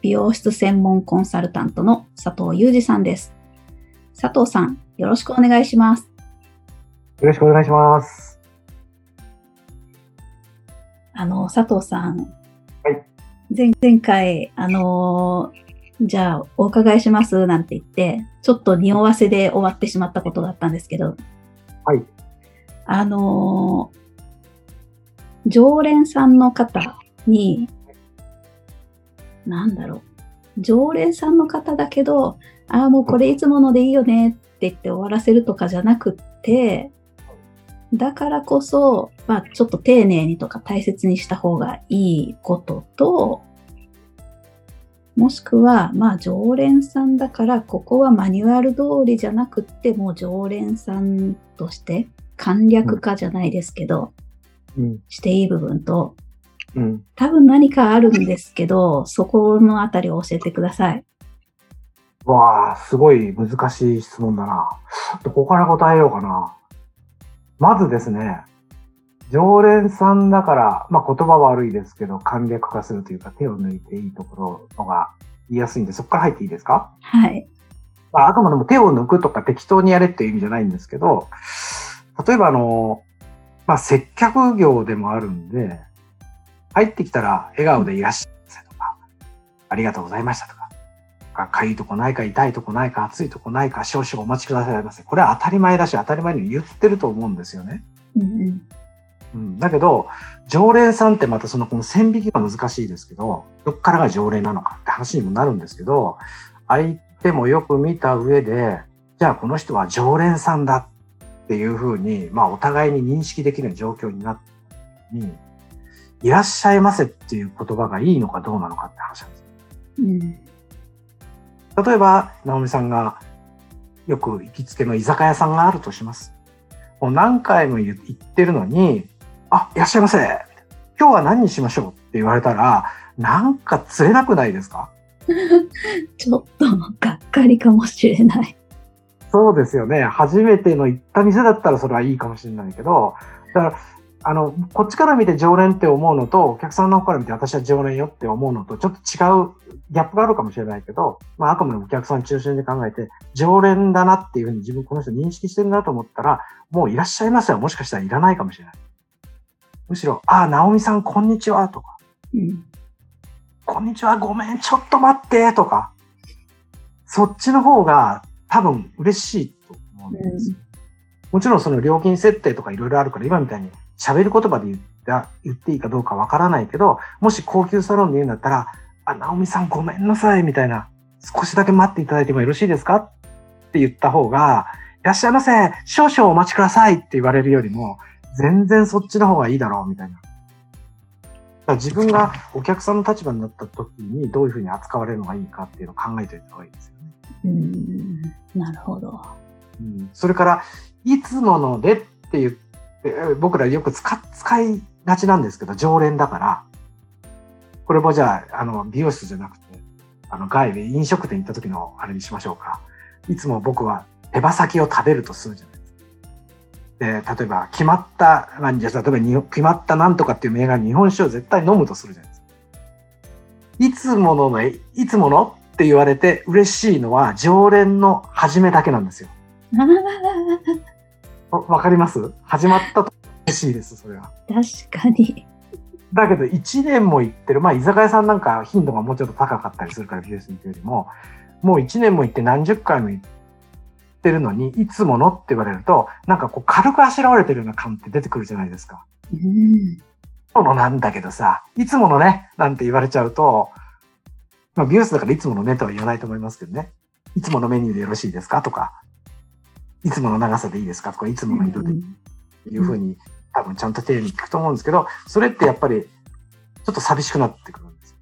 美容室専門コンサルタントの佐藤裕二さんです。佐藤さん、よろしくお願いします。よろしくお願いします。あの、佐藤さん。はい。前前回、あのーじゃあ、お伺いしますなんて言って、ちょっと匂わせで終わってしまったことがあったんですけど。はい。あのー常連さんの方に、なんだろう。常連さんの方だけど、ああ、もうこれいつものでいいよねって言って終わらせるとかじゃなくって、だからこそ、まあちょっと丁寧にとか大切にした方がいいことと、もしくは、まあ常連さんだから、ここはマニュアル通りじゃなくって、もう常連さんとして簡略化じゃないですけど、うん。していい部分と、うん。多分何かあるんですけど、そこのあたりを教えてください。わあ、すごい難しい質問だな。どこから答えようかな。まずですね、常連さんだから、まあ言葉は悪いですけど、簡略化するというか手を抜いていいところのが言いやすいんで、そこから入っていいですか？はい。まあ、あくまでも手を抜くとか適当にやれっていう意味じゃないんですけど、例えばあの、まあ、接客業でもあるんで、入ってきたら笑顔でいらっしゃいませとか、ありがとうございましたとか、かかゆいとこないか、痛いとこないか、暑いとこないか、少々お待ちくださいませ。これは当たり前だし、当たり前に言ってると思うんですよね。うんうん。うん、だけど、常連さんってまたそのこの線引きが難しいですけど、どっからが常連なのかって話にもなるんですけど、相手もよく見た上で、じゃあこの人は常連さんだっていうふうに、まあお互いに認識できる状況になった時に、いらっしゃいませっていう言葉がいいのかどうなのかって話なんです。うん。例えば、直美さんがよく行きつけの居酒屋さんがあるとします。もう何回も言言ってるのに、あ、いらっしゃいませ。今日は何にしましょうって言われたら、なんか釣れなくないですか？ちょっとがっかりかもしれない。そうですよね。初めての行った店だったらそれはいいかもしれないけど、だから、あの、こっちから見て常連って思うのと、お客さんの方から見て私は常連よって思うのと、ちょっと違うギャップがあるかもしれないけど、まあ、あくまでもお客さん中心で考えて、常連だなっていうふうに自分この人認識してるなと思ったら、もういらっしゃいませはもしかしたらいらないかもしれない。むしろ、ああ、直美さんこんにちはとか、うん。こんにちは、ごめん、ちょっと待ってとか、そっちの方が多分嬉しいと思うんですよ。もちろんその料金設定とかいろいろあるから、今みたいに喋る言葉で言った言っていいかどうかわからないけど、もし高級サロンで言うんだったら、あ、直美さんごめんなさい、みたいな、少しだけ待っていただいてもよろしいですか？って言った方が、いらっしゃいませ、少々お待ちくださいって言われるよりも、全然そっちの方がいいだろう、みたいな。だから自分がお客さんの立場になった時にどういうふうに扱われるのがいいかっていうのを考えておいた方がいいですよね。うん。なるほど。うんそれから、いつものでって言って、え僕らよく使使いがちなんですけど、常連だから、これもじゃあ、あの、美容室じゃなくて、あの、外で飲食店行った時のあれにしましょうか。いつも僕は手羽先を食べるとするじゃないですか。で、例えば、決まった、まあ、じゃあ例えばに、決まったなんとかっていう銘柄日本酒を絶対飲むとするじゃないですか。いつものの、いつものって言われて嬉しいのは、常連の始めだけなんですよ。あわわかります？始まったと嬉しいです、それは。ー確かに。だけど、1年も行ってる、まあ、居酒屋さんなんか頻度がもうちょっと高かったりするから、美容室に行くよりも、もう1年も行って何十回も行ってるのに、いつものって言われると、なんかこう、軽くあしらわれてるような感って出てくるじゃないですか。うん。いつものなんだけどさ、いつものね、なんて言われちゃうと、まあ、美容室だからいつものねとは言わないと思いますけどね。いつものメニューでよろしいですか？とか、いつもの長さでいいですか？とか、いつもの色でいうふうに、多分ちゃんと丁寧に聞くと思うんですけど、それってやっぱりちょっと寂しくなってくるんですよ。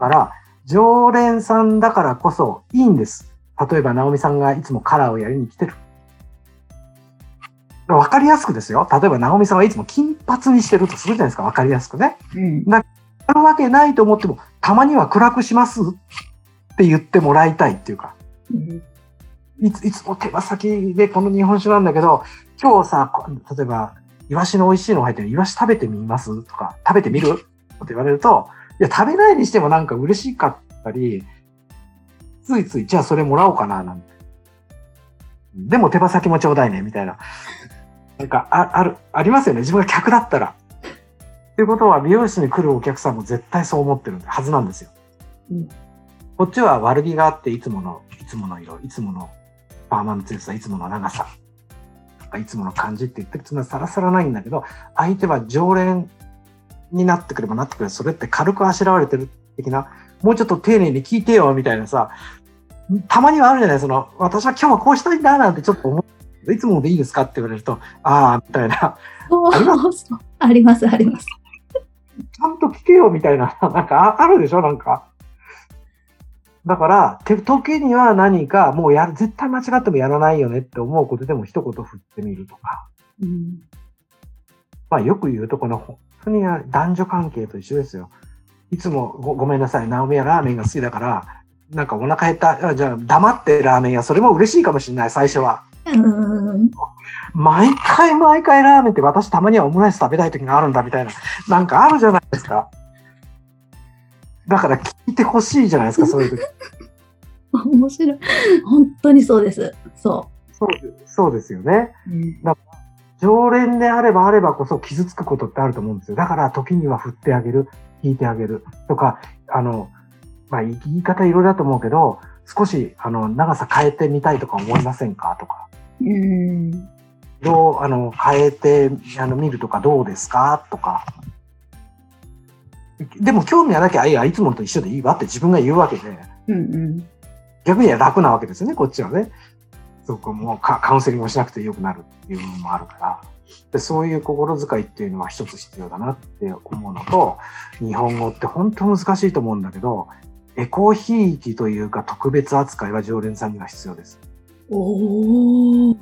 だから、常連さんだからこそいいんです。例えば、直美さんがいつもカラーをやりに来てる。わかりやすくですよ。例えば、直美さんはいつも金髪にしてるとするじゃないですか。わかりやすくね。うん。あるわけないと思っても、たまには暗くしますって言ってもらいたいっていうか。うんいつ、いつも手羽先でこの日本酒なんだけど、今日さ、こ例えば、イワシの美味しいの入ってるイワシ食べてみますとか、食べてみる？って言われると、いや、食べないにしてもなんか嬉しかったり、ついつい、じゃあそれもらおうかな、なんて。でも手羽先もちょうだいね、みたいな。なんか、あ、ある、ありますよね。自分が客だったら。っていうことは、美容室に来るお客さんも絶対そう思ってるはずなんですよ。うんこっちは悪気があって、いつもの、いつもの色、いつものパーマの強さ、いつもの長さ、いつもの感じって言ってるつもりはさらさらないんだけど、相手は常連になってくればなってくれば、それって軽くあしらわれてる的な、もうちょっと丁寧に聞いてよ、みたいなさ、たまにはあるじゃないその、私は今日はこうしたいんだ、なんてちょっと思う。いつもでいいですかって言われると、ああ、みたいな。あります、あります。ちゃんと聞けよ、みたいな、なんかああるでしょ、なんか。だから、て時には何か、もうやる、絶対間違ってもやらないよねって思うことでも一言振ってみるとか。うん。まあよく言うと、この本当に男女関係と一緒ですよ。いつもごごめんなさい、ナオミはラーメンが好きだから、なんかお腹減った、あじゃあ黙ってラーメン屋、それも嬉しいかもしれない、最初は。うん。毎回毎回ラーメンって私たまにはオムライス食べたい時があるんだみたいな、なんかあるじゃないですか。だから聞いてほしいじゃないですか、そういう時。面白い。本当にそうです。そそうそうですよね。う。うん。常連であればあればこそ傷つくことってあると思うんですよ。だから時には振ってあげる、聞いてあげるとか、あの、まあ言い言い方いろいろだと思うけど、少しあの長さ変えてみたいとか思いませんか？とか、うん。どう、あの、変えてあの見るとかどうですか？とか。でも興味がなきゃ、いや、いつもと一緒でいいわって自分が言うわけで、うんうん。逆には楽なわけですよね、こっちはね。そこもうカカウンセリングをしなくてよくなるっていうのもあるから。でそういう心遣いっていうのは一つ必要だなって思うのと、日本語って本当難しいと思うんだけど、エコひいきというか特別扱いは常連さんには必要です。おお。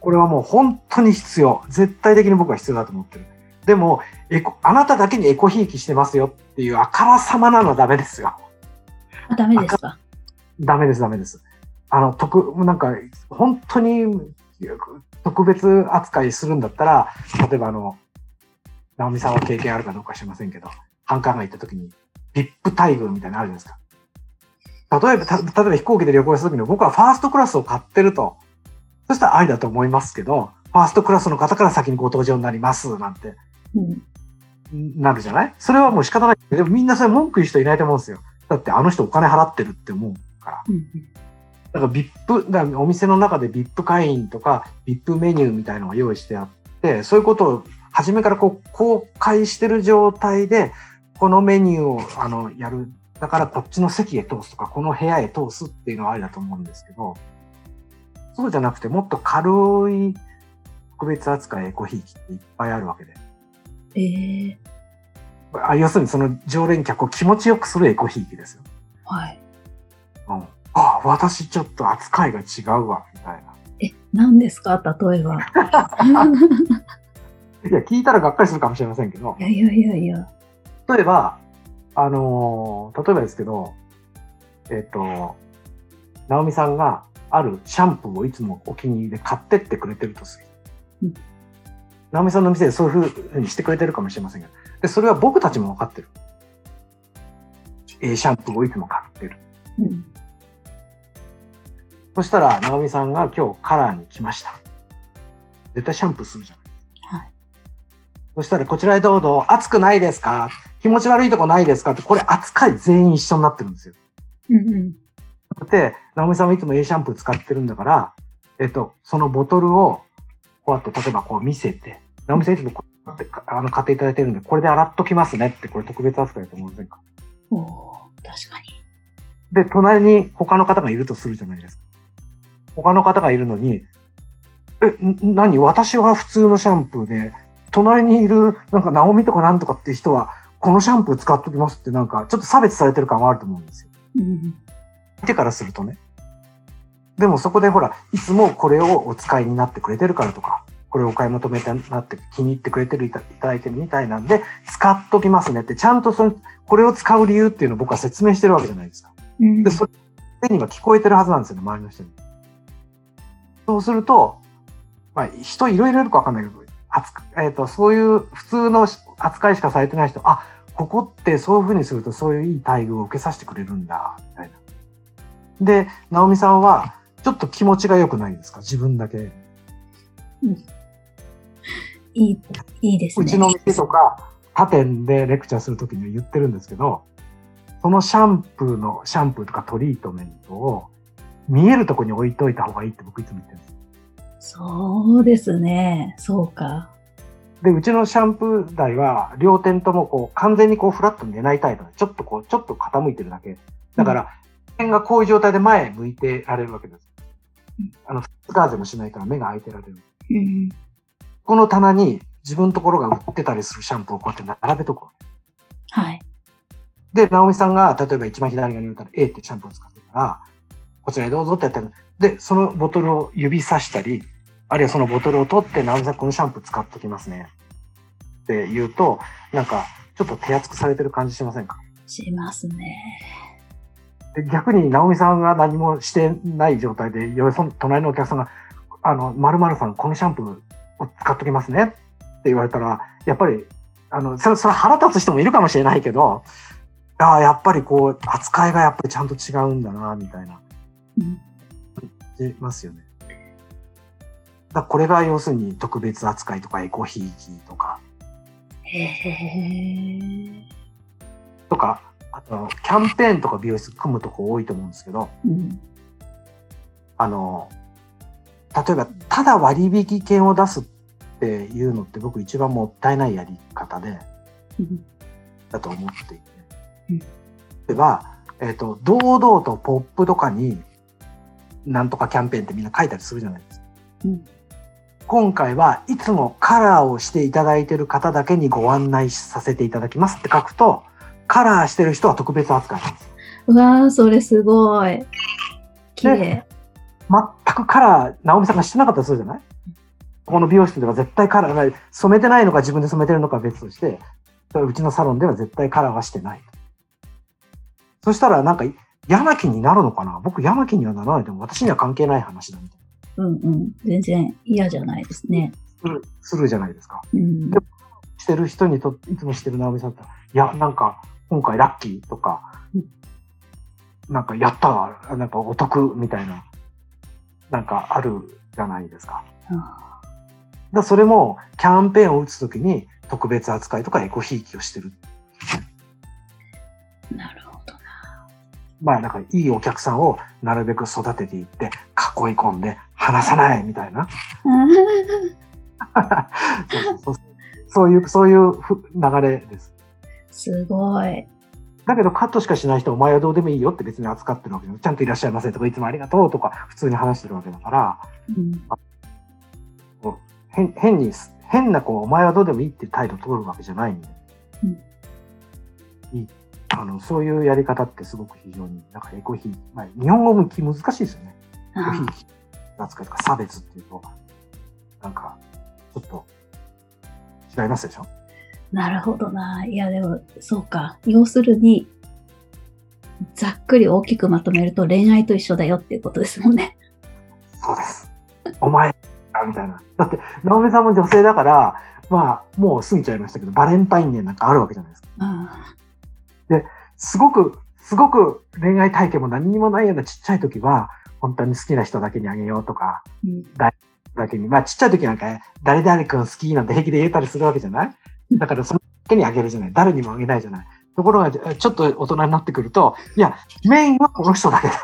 これはもう本当に必要。絶対的に僕は必要だと思ってる。でも、エコ、あなただけにエコひいきしてますよっていうあからさまなのはダメですよ。あ、ダメですか？ダメです、ダメです。あの、特、なんか、本当に特別扱いするんだったら、例えばあの、直美さんは経験あるかどうか知りませんけど、繁華街行った時に、VIP 待遇みたいなのあるじゃないですか。例えば、た例えば飛行機で旅行した時に僕はファーストクラスを買ってると、そしたらありだと思いますけど、ファーストクラスの方から先にご登場になります、なんて、うん。なるじゃない？それはもう仕方ない。でもみんなそれ文句言う人いないと思うんですよ。だってあの人お金払ってるって思うから。うん。だから VIP、だからお店の中で VIP 会員とか VIP メニューみたいのが用意してあって、そういうことを初めからこう公開してる状態で、このメニューをあのやる。だからこっちの席へ通すとか、この部屋へ通すっていうのはありだと思うんですけど、そうじゃなくてもっと軽い特別扱いエコひいきっていっぱいあるわけで。ええあ要するにその常連客を気持ちよくするエコひいきですよ。はい。うん、あ、私ちょっと扱いが違うわ、みたいな。え、何ですか？例えば。いや、聞いたらがっかりするかもしれませんけどい、やいやいやいや。例えば、あのー例えばですけど、えっ、と、直美さんがあるシャンプーをいつもお気に入りで買ってってくれてるとする。うん直美さんの店でそういうふうにしてくれてるかもしれませんが、で、それは僕たちも分かってる。えーシャンプーをいつも買ってる。うん。そしたら、直美さんが今日カラーに来ました。絶対シャンプーするじゃない。はい。そしたら、こちらへどうぞ、熱くないですか？気持ち悪いとこないですか？って、これ扱い全員一緒になってるんですよ。うんうん。だって、直美さんはいつも A シャンプー使ってるんだから、えっと、そのボトルを、こうやって、例えばこう見せて、直美さんいつもこうやってかあの買っていただいてるんで、これで洗っときますねって、これ特別扱いだと思いませんか？おお確かに。で、隣に他の方がいるとするじゃないですか。他の方がいるのに、え、ん何？私は普通のシャンプーで、隣にいる、なんか、ナオミとかなんとかっていう人は、このシャンプー使っときますって、なんか、ちょっと差別されてる感はあると思うんですよ。うん。相手からするとね。でもそこでほら、いつもこれをお使いになってくれてるからとか、これをお買い求めてなって気に入ってくれてるいたいただいてるみたいなんで、使っときますねって、ちゃんとその、これを使う理由っていうのを僕は説明してるわけじゃないですか。うんで、それには聞こえてるはずなんですよね、周りの人に。そうすると、まあ、人いろいろいるかわかんないけど、扱えっ、と、そういう普通の扱いしかされてない人、あ、ここってそういうふうにするとそういういい待遇を受けさせてくれるんだ、みたいな。で、直美さんは、ちょっと気持ちが良くないですか？自分だけ。いい、いいですね。うちの店とか、他店でレクチャーするときには言ってるんですけど、そのシャンプーの、シャンプーとかトリートメントを見えるところに置いといた方がいいって僕いつも言ってるんです。そうですね。そうか。で、うちのシャンプー台は両点ともこう完全にこうフラットに寝ないタイプで、ちょっとこう、ちょっと傾いてるだけ。だから、点がこういう状態で前向いてられるわけですうん。あの、フッガーゼもしないから目が開いてられる。うん。この棚に自分のところが売ってたりするシャンプーをこうやって並べとく。はい。で、直美さんが、例えば一番左側に置いたら A ってシャンプーを使ってたら、こちらへどうぞってやってる。で、そのボトルを指さしたり、あるいはそのボトルを取って、直美さんこのシャンプー使っときますね。って言うと、なんか、ちょっと手厚くされてる感じしませんか？しますね。で逆に直美さんが何もしてない状態で、よその隣のお客さんが、あの、〇〇さんこのシャンプーを使っときますねって言われたら、やっぱり、あの、それ、それ腹立つ人もいるかもしれないけど、ああ、やっぱりこう、扱いがやっぱりちゃんと違うんだな、みたいな。うん。しますよね。だこれが要するに特別扱いとかエコひいきとか、へえ。とか、あと、キャンペーンとか美容室組むとこ多いと思うんですけど、うん。あの、例えば、ただ割引券を出すっていうのって僕一番もったいないやり方で、うんだと思っていて。うん例えば、えっ、と、堂々とポップとかに、なんとかキャンペーンってみんな書いたりするじゃないですか。うん今回はいつもカラーをしていただいている方だけにご案内させていただきますって書くと、カラーしてる人は特別扱いなんですよ。うわー、それすごい。綺麗。全くカラー、直美さんがしてなかったりするじゃない？ここの美容室では絶対カラーない、染めてないのか自分で染めてるのかは別として、うちのサロンでは絶対カラーはしてない。そしたらなんか嫌な気になるのかな？僕嫌な気にはならないでも私には関係ない話だみたいうんうん。全然嫌じゃないですね。な。するじゃないですか。うん。してる人にとって、いつもしてる直美さんだったら、いや、なんか、今回ラッキーとか、なんか、やったわ、なんかお得みたいな、なんかあるじゃないですか。あだそれも、キャンペーンを打つときに、特別扱いとかエコひいきをしてる。ーなるほど。まあ、なんか、いいお客さんをなるべく育てていって、囲い込んで、離さないみたいな。そうそうそうそういう、そういうふ流れです。すごい。だけどカットしかしない人お前はどうでもいいよって別に扱ってるわけじゃない。ちゃんといらっしゃいませとかいつもありがとうとか普通に話してるわけだから、うん。変変に、変なこうお前はどうでもいいって態度を取るわけじゃないんで。うんいいあのそういうやり方ってすごく非常に、なんかエコヒー、まあ、日本語向き難しいですよね。エコヒー扱いとか差別っていうと、なんか、ちょっと違いますでしょ？なるほどな。いや、でも、そうか。要するに、ざっくり大きくまとめると恋愛と一緒だよっていうことですもんね。そうです。お前、みたいな。だって、直美さんも女性だから、まあ、もう過ぎちゃいましたけど、バレンタインデーなんかあるわけじゃないですか。あすごく、すごく恋愛体験も何にもないようなちっちゃい時は、本当に好きな人だけにあげようとか、うんだけに、まあちっちゃい時なんか、誰々君好きなんて平気で言えたりするわけじゃない？だからそのだけにあげるじゃない誰にもあげないじゃないところが、ちょっと大人になってくると、いや、メインはこの人だけど、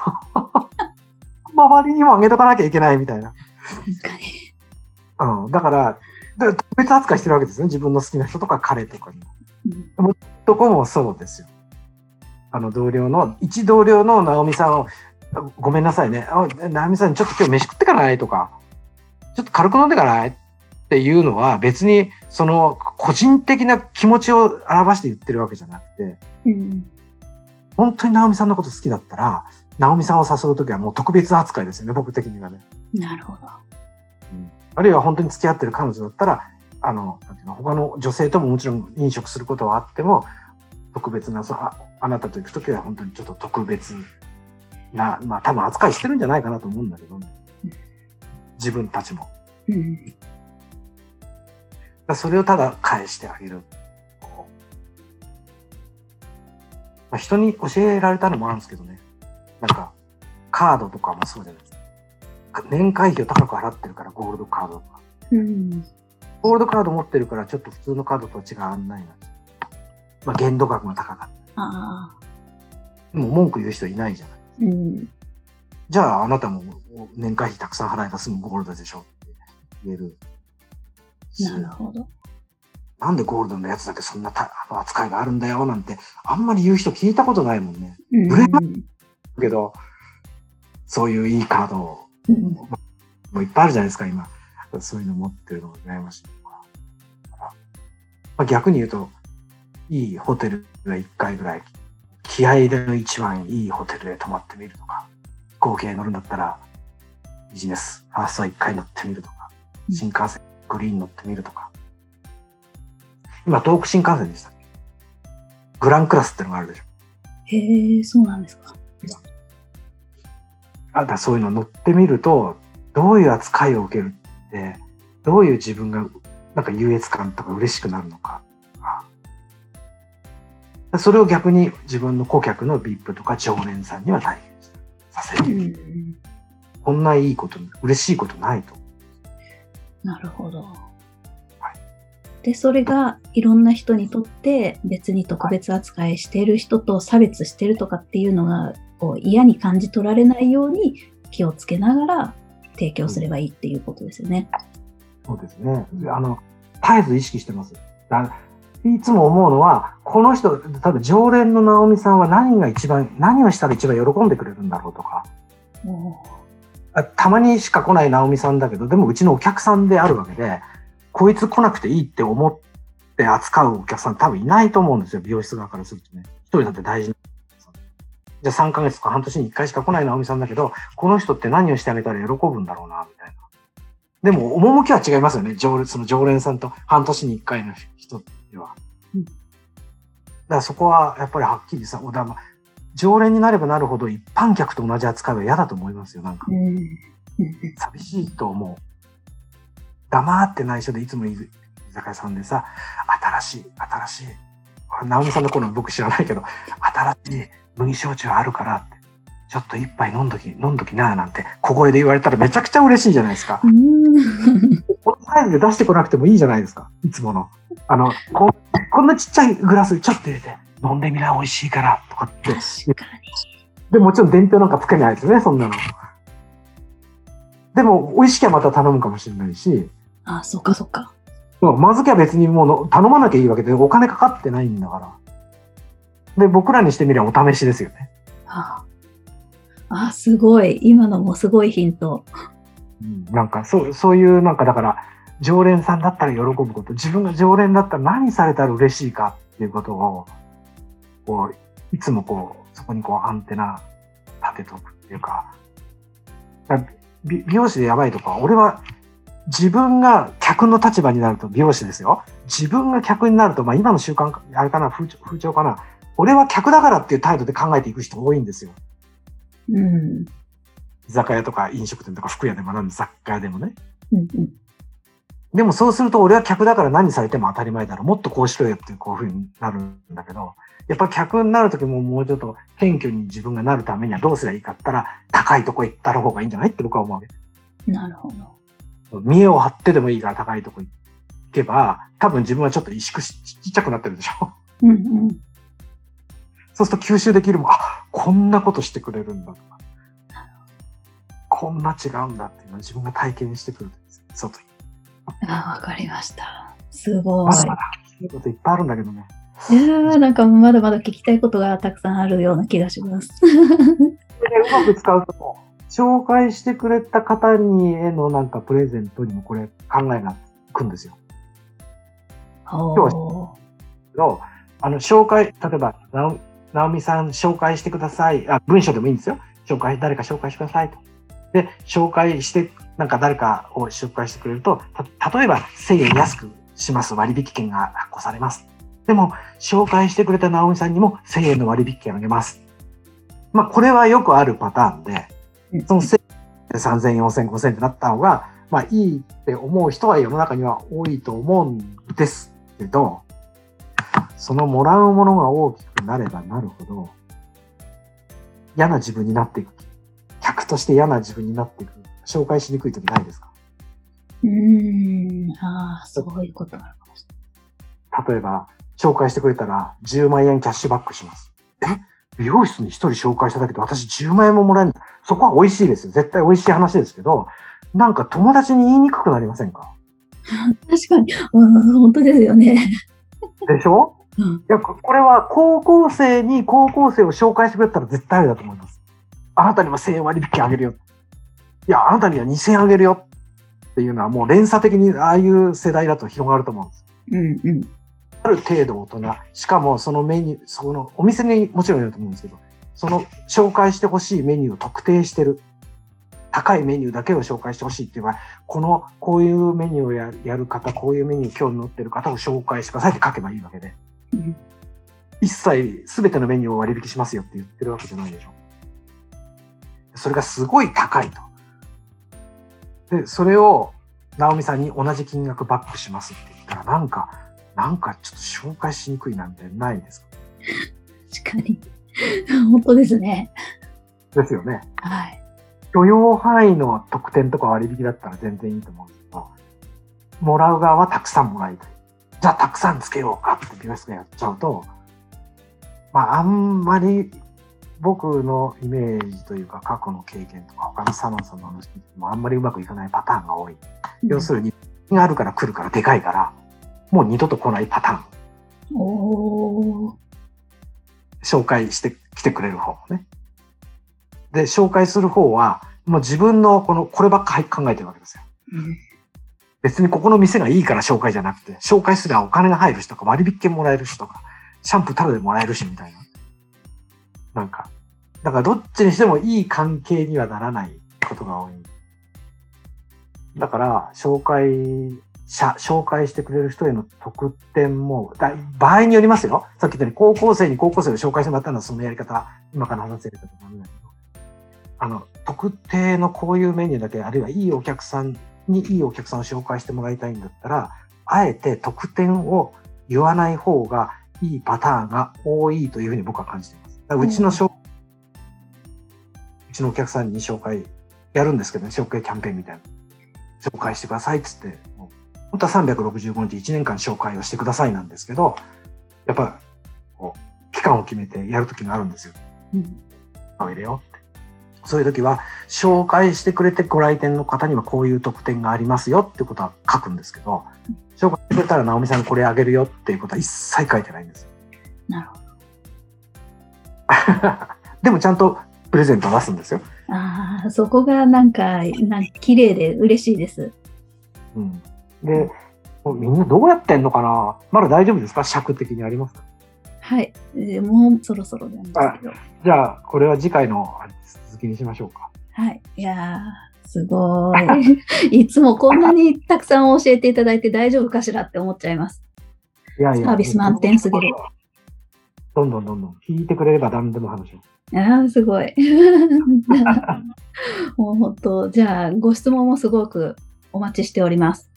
周りにもあげとかなきゃいけないみたいな。うん。だから、だ特別扱いしてるわけですよね。自分の好きな人とか彼とかに。うんどこもそうですよ。あの同僚の、一同僚の直美さんを、ごめんなさいね。あ直美さん、ちょっと今日飯食ってかない？とか、ちょっと軽く飲んでかないっていうのは別にその個人的な気持ちを表して言ってるわけじゃなくて、うん。本当に直美さんのこと好きだったら、直美さんを誘うときはもう特別扱いですよね、僕的にはね。なるほど。うん、あるいは本当に付き合ってる彼女だったら、あの、なんていうの他の女性とももちろん飲食することはあっても、特別な、そああなたと行くときは本当にちょっと特別な、まあ多分扱いしてるんじゃないかなと思うんだけどね。自分たちも。うん。だそれをただ返してあげる。まあ、人に教えられたのもあるんですけどね。なんか、カードとかもそうじゃないですか。年会費を高く払ってるから、ゴールドカードとか。うん。ゴールドカード持ってるから、ちょっと普通のカードとは違う案内なんです。まあ、限度額が高かっ。た。でも文句言う人いないじゃない。うん。じゃあ、あなたも年会費たくさん払えばすぐゴールドでしょって言えるし。なるほど。なんでゴールドのやつだけそんなた扱いがあるんだよなんて、あんまり言う人聞いたことないもんね。うん。羨まだけど、そういういいカードをうんもういっぱいあるじゃないですか、今。そういうの持ってるのが羨ましい。まあ、逆に言うと、いいホテルが1回ぐらい、気合での一番いいホテルで泊まってみるとか、飛行機に乗るんだったら、ビジネス、ファーストは1回乗ってみるとか、うん新幹線、グリーン乗ってみるとか。今、東北新幹線でしたっけ？グランクラスってのがあるでしょ。へえ、そうなんですか。あだそういうの乗ってみるとどういう扱いを受けるってどういう自分がなんか優越感とか嬉しくなるのかあそれを逆に自分の顧客の VIP とか常連さんには体験させうる、ん。こんないいこと嬉しいことないとなるほど。で、それがいろんな人にとって別に特別扱いしている人と差別してるとかっていうのがこう嫌に感じ取られないように気をつけながら提供すればいいっていうことですよね。そうですね。あの絶えず意識してます。だいつも思うのはこの人多分常連の直美さんは何が一番何をしたら一番喜んでくれるんだろうとかたまにしか来ない直美さんだけど、でもうちのお客さんであるわけで、こいつ来なくていいって思って扱うお客さん多分いないと思うんですよ、美容室側からするとね。一人だって大事な。じゃあ3ヶ月とか半年に1回しか来ない直美さんだけど、この人って何をしてあげたら喜ぶんだろうな、みたいな。でも、趣は違いますよね、常連、その常連さんと半年に1回の人では。うんだからそこはやっぱりはっきりさ、おだま常連になればなるほど一般客と同じ扱いは嫌だと思いますよ、なんか。寂しいと思う。黙って内緒でいつも居酒屋さんでさ、新しい、新しい。直美さんの頃の僕知らないけど、新しい麦焼酎あるからって、ちょっと一杯飲んどき、飲んどきななんて小声で言われたらめちゃくちゃ嬉しいじゃないですか。うん。このサイズで出してこなくてもいいじゃないですか。いつもの。あの、ここんなちっちゃいグラスにちょっと入れて、飲んでみな、美味しいから、とかって。で、もちろん伝票なんかつけないですよね、そんなの。でも、美味しきゃまた頼むかもしれないし、あ、そっかそっか。まずきゃ別にもうの頼まなきゃいいわけで、お金かかってないんだから。で、僕らにしてみればお試しですよね。ああ、すごい。今のもすごいヒント。なんか、そう、そういう、なんかだから、常連さんだったら喜ぶこと、自分が常連だったら何されたら嬉しいかっていうことを、こう、いつもこう、そこにこうアンテナ立てとくっていうか、美美容師でやばいとか、俺は自分が客の立場になると、美容師ですよ。自分が客になると、まあ今の習慣か、あれかな、風潮風潮かな。俺は客だからっていう態度で考えていく人多いんですよ。うん。居酒屋とか飲食店とか服屋でもなんで雑貨屋でもね。うんうん。でもそうすると俺は客だから何されても当たり前だろ。もっとこうしろよってこういうふうになるんだけど、やっぱり客になるときももうちょっと謙虚に自分がなるためにはどうすればいいかったら、高いとこ行った方がいいんじゃないって僕は思うわけ。なるほど。見栄を張ってでもいいから高いとこ行けば、多分自分はちょっと萎縮しちっちゃくなってるでしょ。うんうん。そうすると吸収できるもん、あ、こんなことしてくれるんだとか。こんな違うんだっていうのを自分が体験してくるんですよ。外に。あ、わかりました。すごいま。だまだ、いいこといっぱいあるんだけどね。いやーなんかまだまだ聞きたいことがたくさんあるような気がします。でうまく使うと、紹介してくれた方にへのなんかプレゼントにもこれ考えがいくんですよ。おーけど、あの、紹介、例えば、なお直美さん紹介してください。あ、文章でもいいんですよ。紹介、誰か紹介してくださいと。で、紹介して、なんか誰かを紹介してくれると、た例えば1000円安くします割引券が発行されます。でも、紹介してくれた直美さんにも1000円の割引券あげます。まあ、これはよくあるパターンで、その1000円、3000円、4000円、5000円ってなった方が、まあ、いいって思う人は世の中には多いと思うんですけど、そのもらうものが大きくなればなるほど、嫌な自分になっていく。客として嫌な自分になっていく。紹介しにくい時ないですか？うーん、ああ、そういうことなのかもし例えば、紹介してくれたら10万円キャッシュバックします。え？美容室に一人紹介しただけで私10万円ももらえるんだ。そこは美味しいですよ。絶対美味しい話ですけど、なんか友達に言いにくくなりませんか？れない。確かに、うん、本当ですよね。でしょ？うん、いや、ここれは高校生に高校生を紹介してくれたら絶対ありだと思います。あなたには1000円割引あげるよ。いや、あなたには2000円あげるよ。っていうのはもう連鎖的にああいう世代だと広がると思うんです。うん、うん。ある程度大人、しかもそのメニュー、そのお店にもちろんいると思うんですけど、その紹介してほしいメニューを特定してる。高いメニューだけを紹介してほしいっていう場合、この、こういうメニューをややる方、こういうメニュー興味持ってる方を紹介してくださいって書けばいいわけで。うん一切全てのメニューを割引しますよって言ってるわけじゃないでしょ。それがすごい高いと。で、それを直美さんに同じ金額バックしますって言ったら、なんか、なんかちょっと紹介しにくいなんてないですか？確かに。本当ですね。ですよね。はい。許容範囲の特典とか割引だったら全然いいと思うんですけど、もらう側はたくさんもらいたい。じゃあたくさんつけようかって美容室がやっちゃうと、まああんまり僕のイメージというか過去の経験とか他のサロンさんの話もあんまりうまくいかないパターンが多い。要するに、があるから来るからでかいから、もう二度と来ないパターン。おー。紹介して来てくれる方ね。で、紹介する方は、もう自分のこの、こればっか考えてるわけですよ。うん別にここの店がいいから紹介じゃなくて、紹介すればお金が入るしとか、割引券もらえるしとか、シャンプータダでもらえるしみたいな。なんか、だからどっちにしてもいい関係にはならないことが多い。だから、紹介者、紹介してくれる人への特典も、だ場合によりますよ。さっき言ったように高校生に高校生を紹介してもらったのはそのやり方、今から話せるかとダメだけど、あの、特定のこういうメニューだけ、あるいはいいお客さんにいいお客さんを紹介してもらいたいんだったら、あえて特典を言わない方がいいパターンが多いというふうに僕は感じています。うちの紹、うちのお客さんに紹介やるんですけどね、紹介キャンペーンみたいな。紹介してくださいっつって、本当は365日1年間紹介をしてくださいなんですけど、やっぱ、こう、期間を決めてやるときがあるんですよ。うんお入れようって。そういう時は、紹介してくれてご来店の方にはこういう特典がありますよってことは書くんですけど、紹介してくれたら直美さんこれあげるよっていうことは一切書いてないんですよ。なるほど。でもちゃんとプレゼント出すんですよ。ああ、そこがなんか、なんか綺麗で嬉しいです。うん、で、もうみんなどうやってんのかな？まだ大丈夫ですか？尺的にありますか？はい。えーもうそろそろなんですけど。じゃあ、これは次回の続きにしましょうか。はい。いやー、すごい。いつもこんなにたくさん教えていただいて大丈夫かしらって思っちゃいます。いやいや。サービス満点すぎる。どんどんどんどん聞いてくれれば何でも話を。ああ、すごい。もう本当、じゃあ、ご質問もすごくお待ちしております。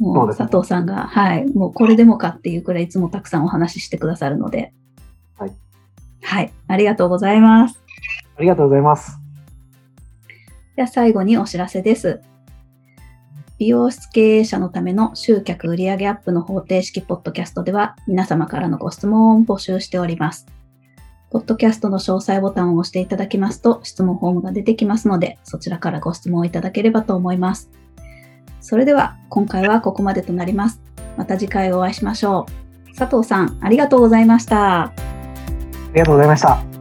もう佐藤さんが、はい、もうこれでもかっていうくらいいつもたくさんお話ししてくださるので。はい。はい、ありがとうございます。ありがとうございます。では最後にお知らせです。美容室経営者のための集客売上アップの方程式ポッドキャストでは皆様からのご質問を募集しております。ポッドキャストの詳細ボタンを押していただきますと質問フォームが出てきますのでそちらからご質問いただければと思います。それでは今回はここまでとなります。また次回お会いしましょう。佐藤さん、ありがとうございました。ありがとうございました。